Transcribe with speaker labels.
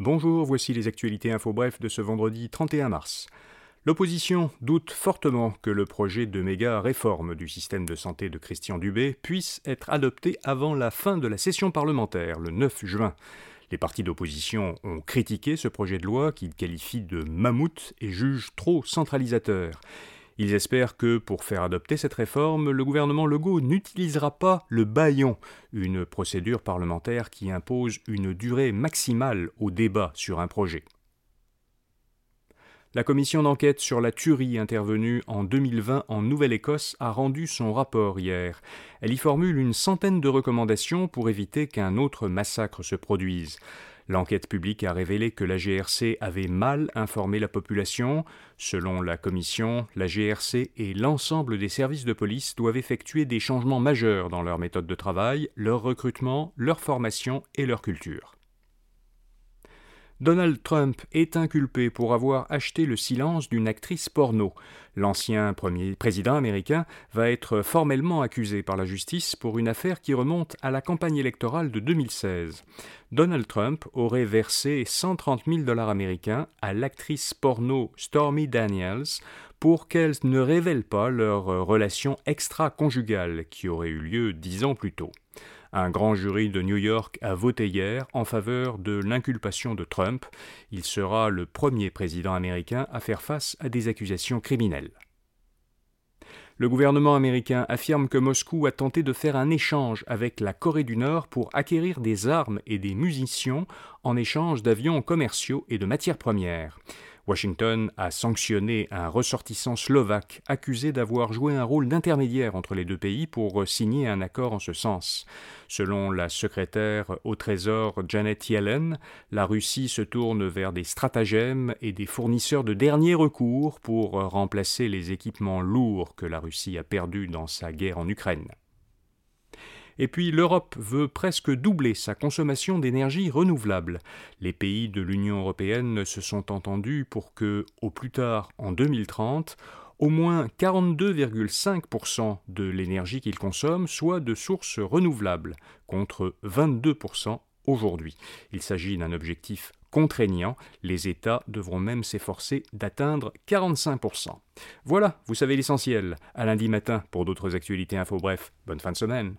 Speaker 1: Bonjour, voici les actualités info bref de ce vendredi 31 mars. L'opposition doute fortement que le projet de méga réforme du système de santé de Christian Dubé puisse être adopté avant la fin de la session parlementaire, le 9 juin. Les partis d'opposition ont critiqué ce projet de loi qu'ils qualifient de mammouth et jugent trop centralisateur. Ils espèrent que, pour faire adopter cette réforme, le gouvernement Legault n'utilisera pas le baillon, une procédure parlementaire qui impose une durée maximale au débat sur un projet. La commission d'enquête sur la tuerie intervenue en 2020 en Nouvelle-Écosse a rendu son rapport hier. Elle y formule une centaine de recommandations pour éviter qu'un autre massacre se produise. L'enquête publique a révélé que la GRC avait mal informé la population. Selon la commission, la GRC et l'ensemble des services de police doivent effectuer des changements majeurs dans leur méthode de travail, leur recrutement, leur formation et leur culture. Donald Trump est inculpé pour avoir acheté le silence d'une actrice porno. L'ancien premier président américain va être formellement accusé par la justice pour une affaire qui remonte à la campagne électorale de 2016. Donald Trump aurait versé 130 000 dollars américains à l'actrice porno Stormy Daniels pour qu'elle ne révèle pas leur relation extra-conjugale qui aurait eu lieu dix ans plus tôt. Un grand jury de New York a voté hier en faveur de l'inculpation de Trump. Il sera le premier président américain à faire face à des accusations criminelles. Le gouvernement américain affirme que Moscou a tenté de faire un échange avec la Corée du Nord pour acquérir des armes et des munitions en échange d'avions commerciaux et de matières premières. Washington a sanctionné un ressortissant slovaque accusé d'avoir joué un rôle d'intermédiaire entre les deux pays pour signer un accord en ce sens. Selon la secrétaire au Trésor Janet Yellen, la Russie se tourne vers des stratagèmes et des fournisseurs de dernier recours pour remplacer les équipements lourds que la Russie a perdus dans sa guerre en Ukraine. Et puis l'Europe veut presque doubler sa consommation d'énergie renouvelable. Les pays de l'Union européenne se sont entendus pour que, au plus tard en 2030, au moins 42,5% de l'énergie qu'ils consomment soit de sources renouvelables, contre 22% aujourd'hui. Il s'agit d'un objectif contraignant, les États devront même s'efforcer d'atteindre 45%. Voilà, vous savez l'essentiel. À lundi matin pour d'autres actualités info bref. Bonne fin de semaine.